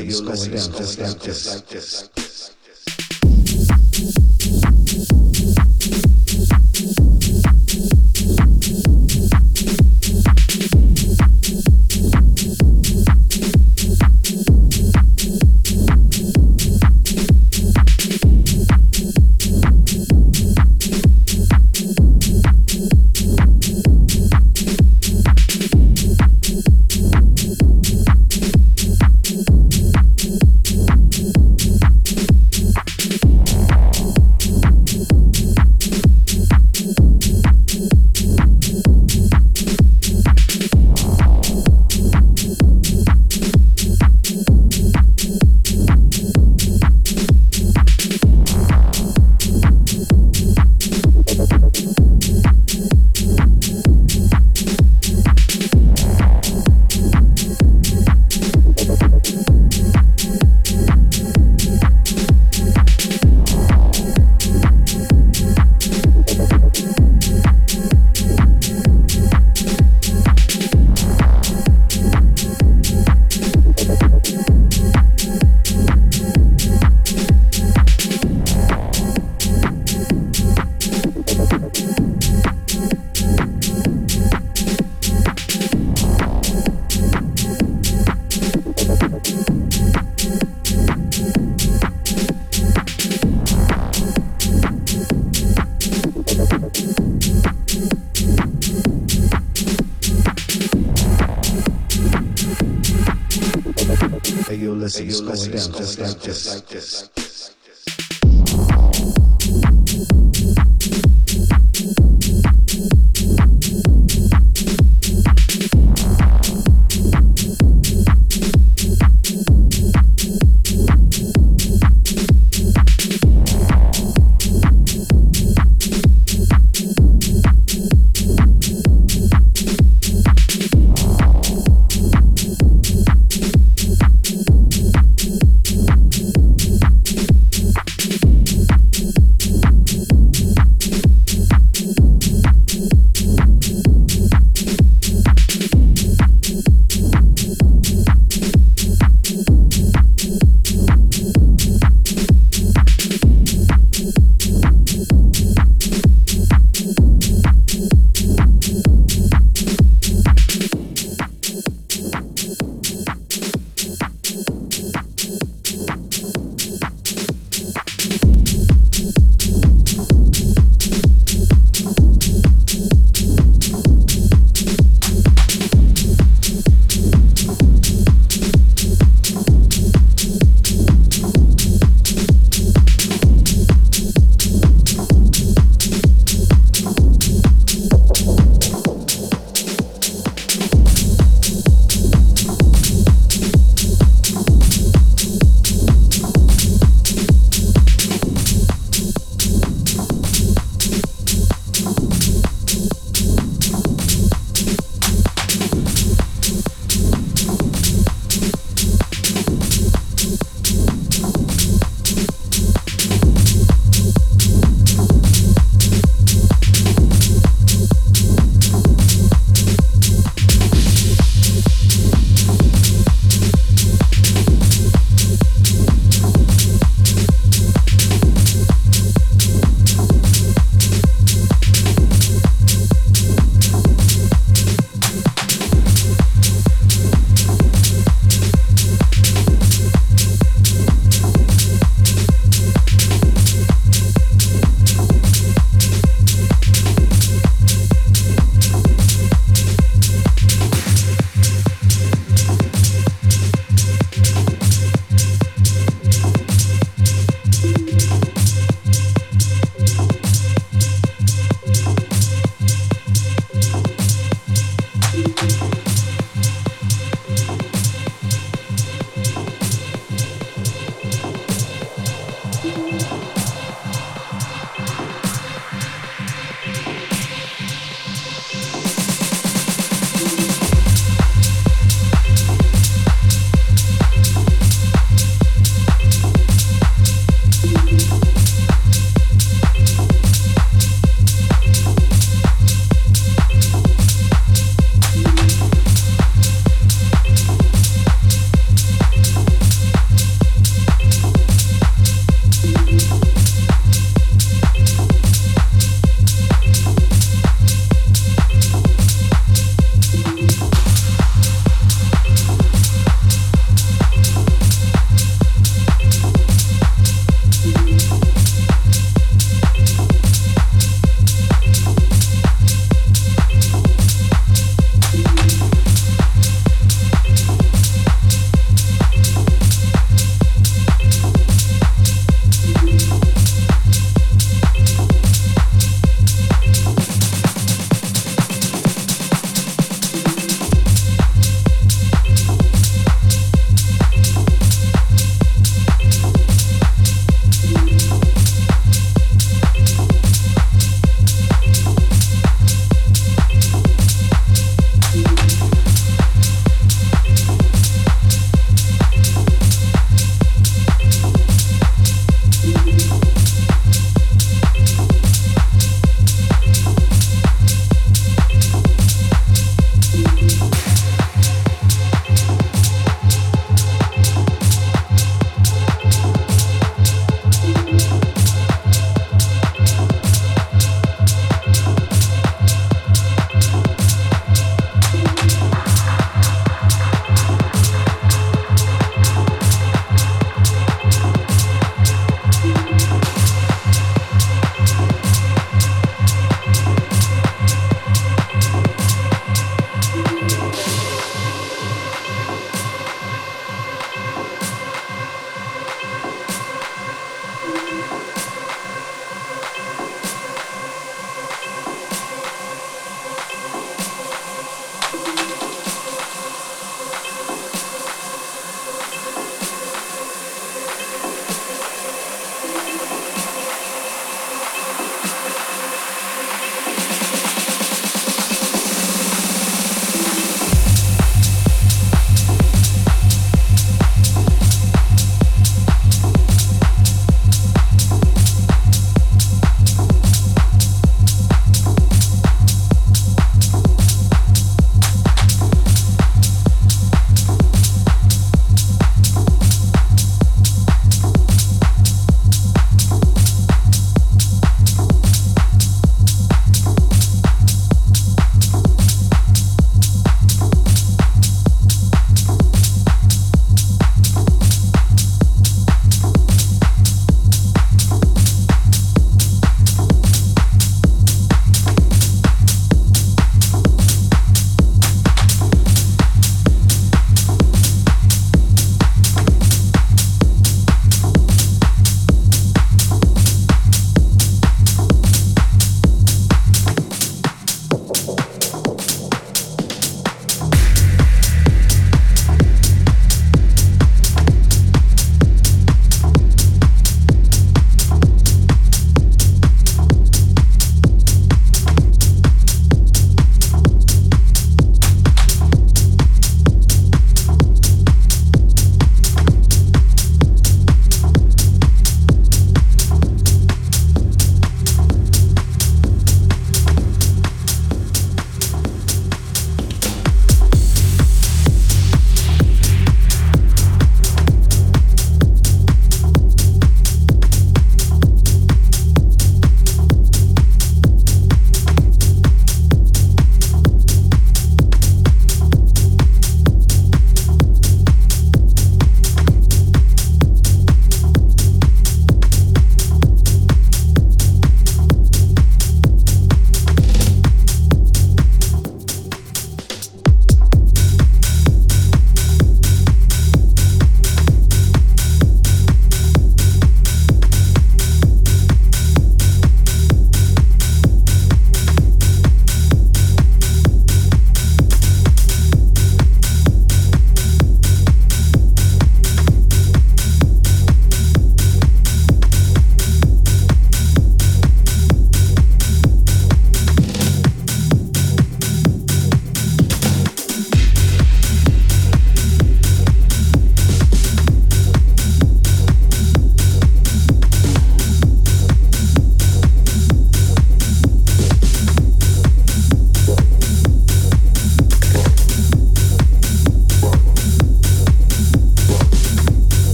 listen, it's going down just like this. Hey yo, listen, it's going down just like this.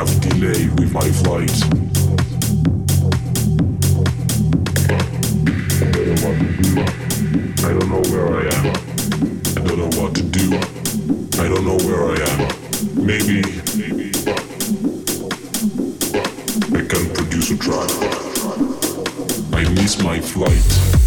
This. delay with my flight. I don't know where I am. I don't know what to do. I don't know where I am. Maybe I can produce a track. I miss my flight.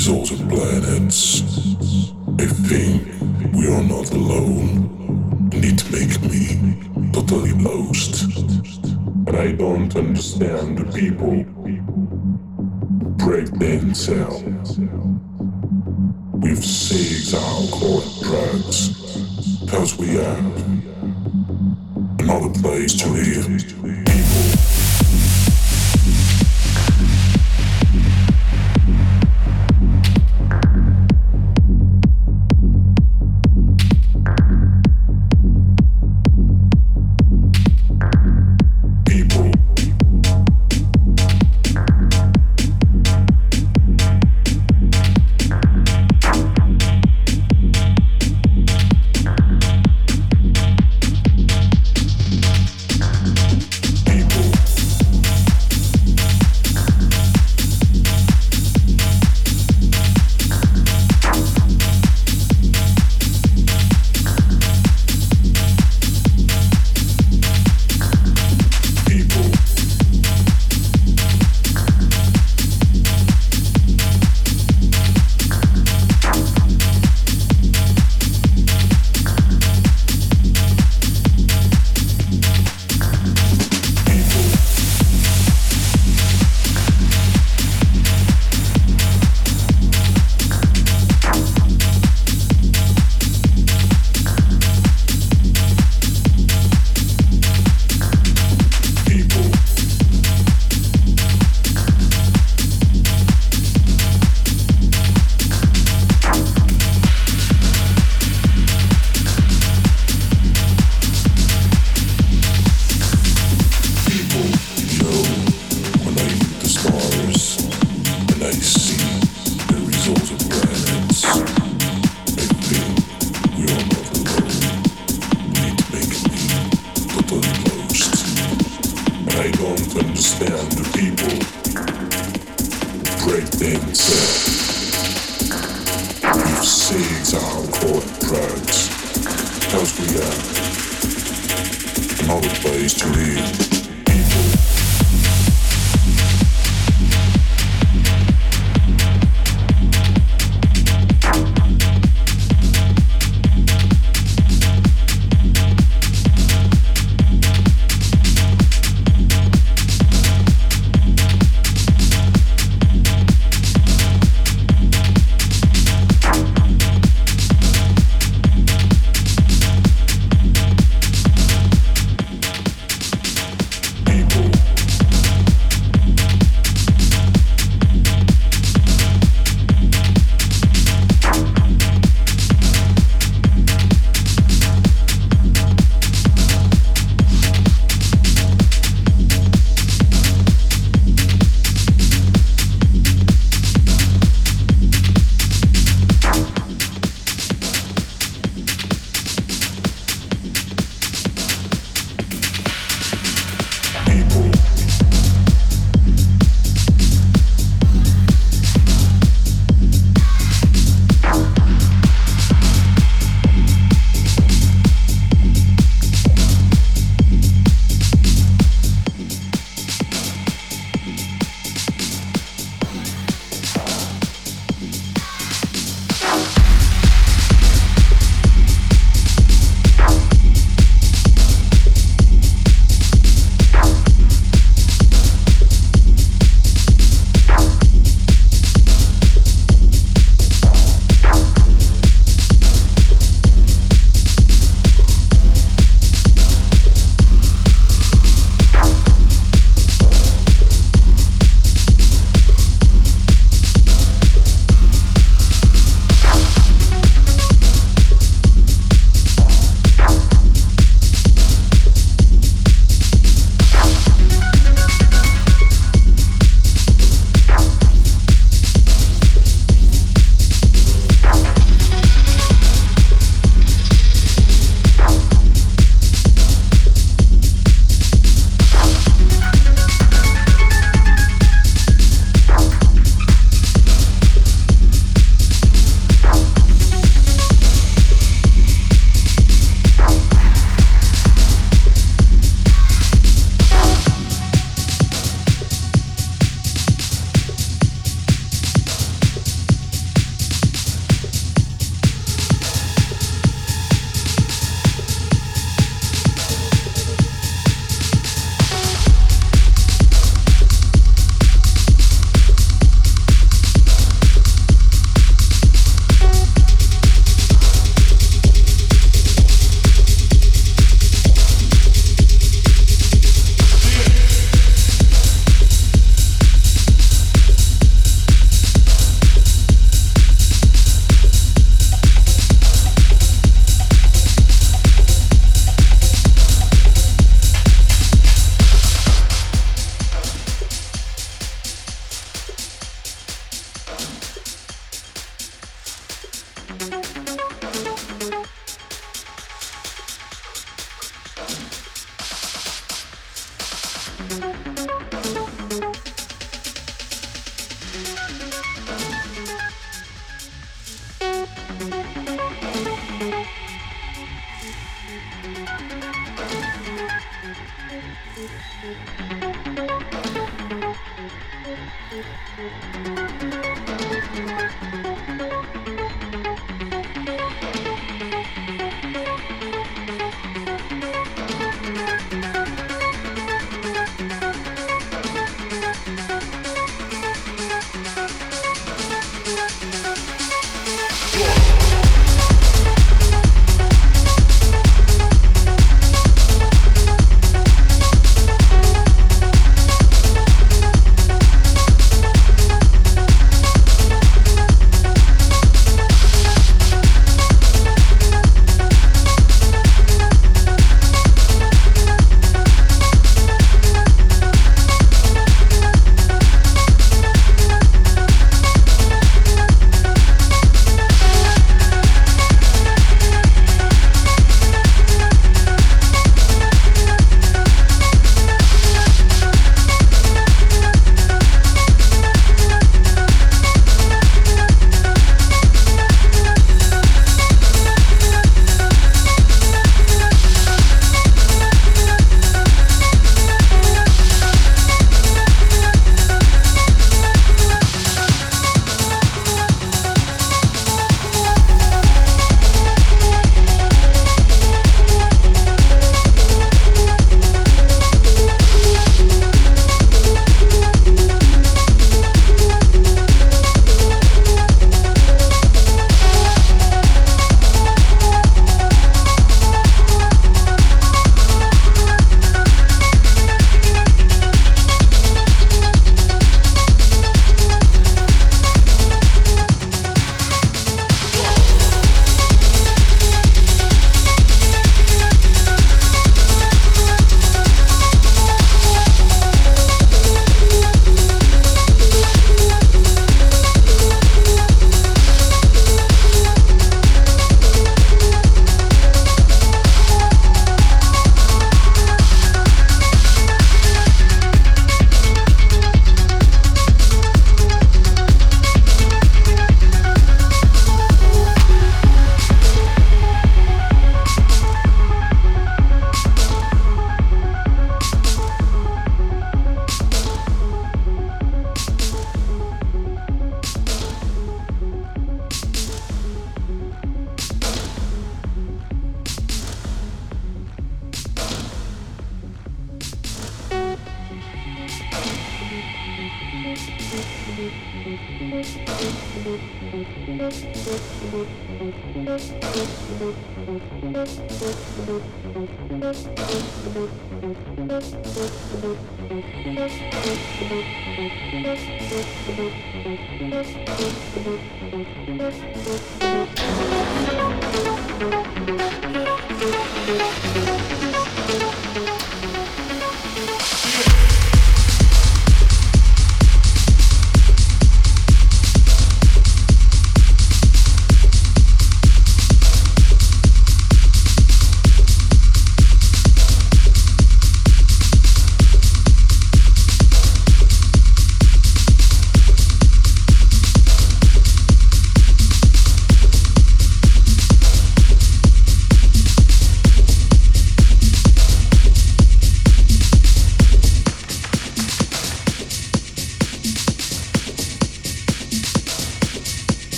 Result of planets. I think we are not alone, and it make me totally lost. And I don't understand the people break themselves with cigs, alcohol, drugs, cause we have another place to leave.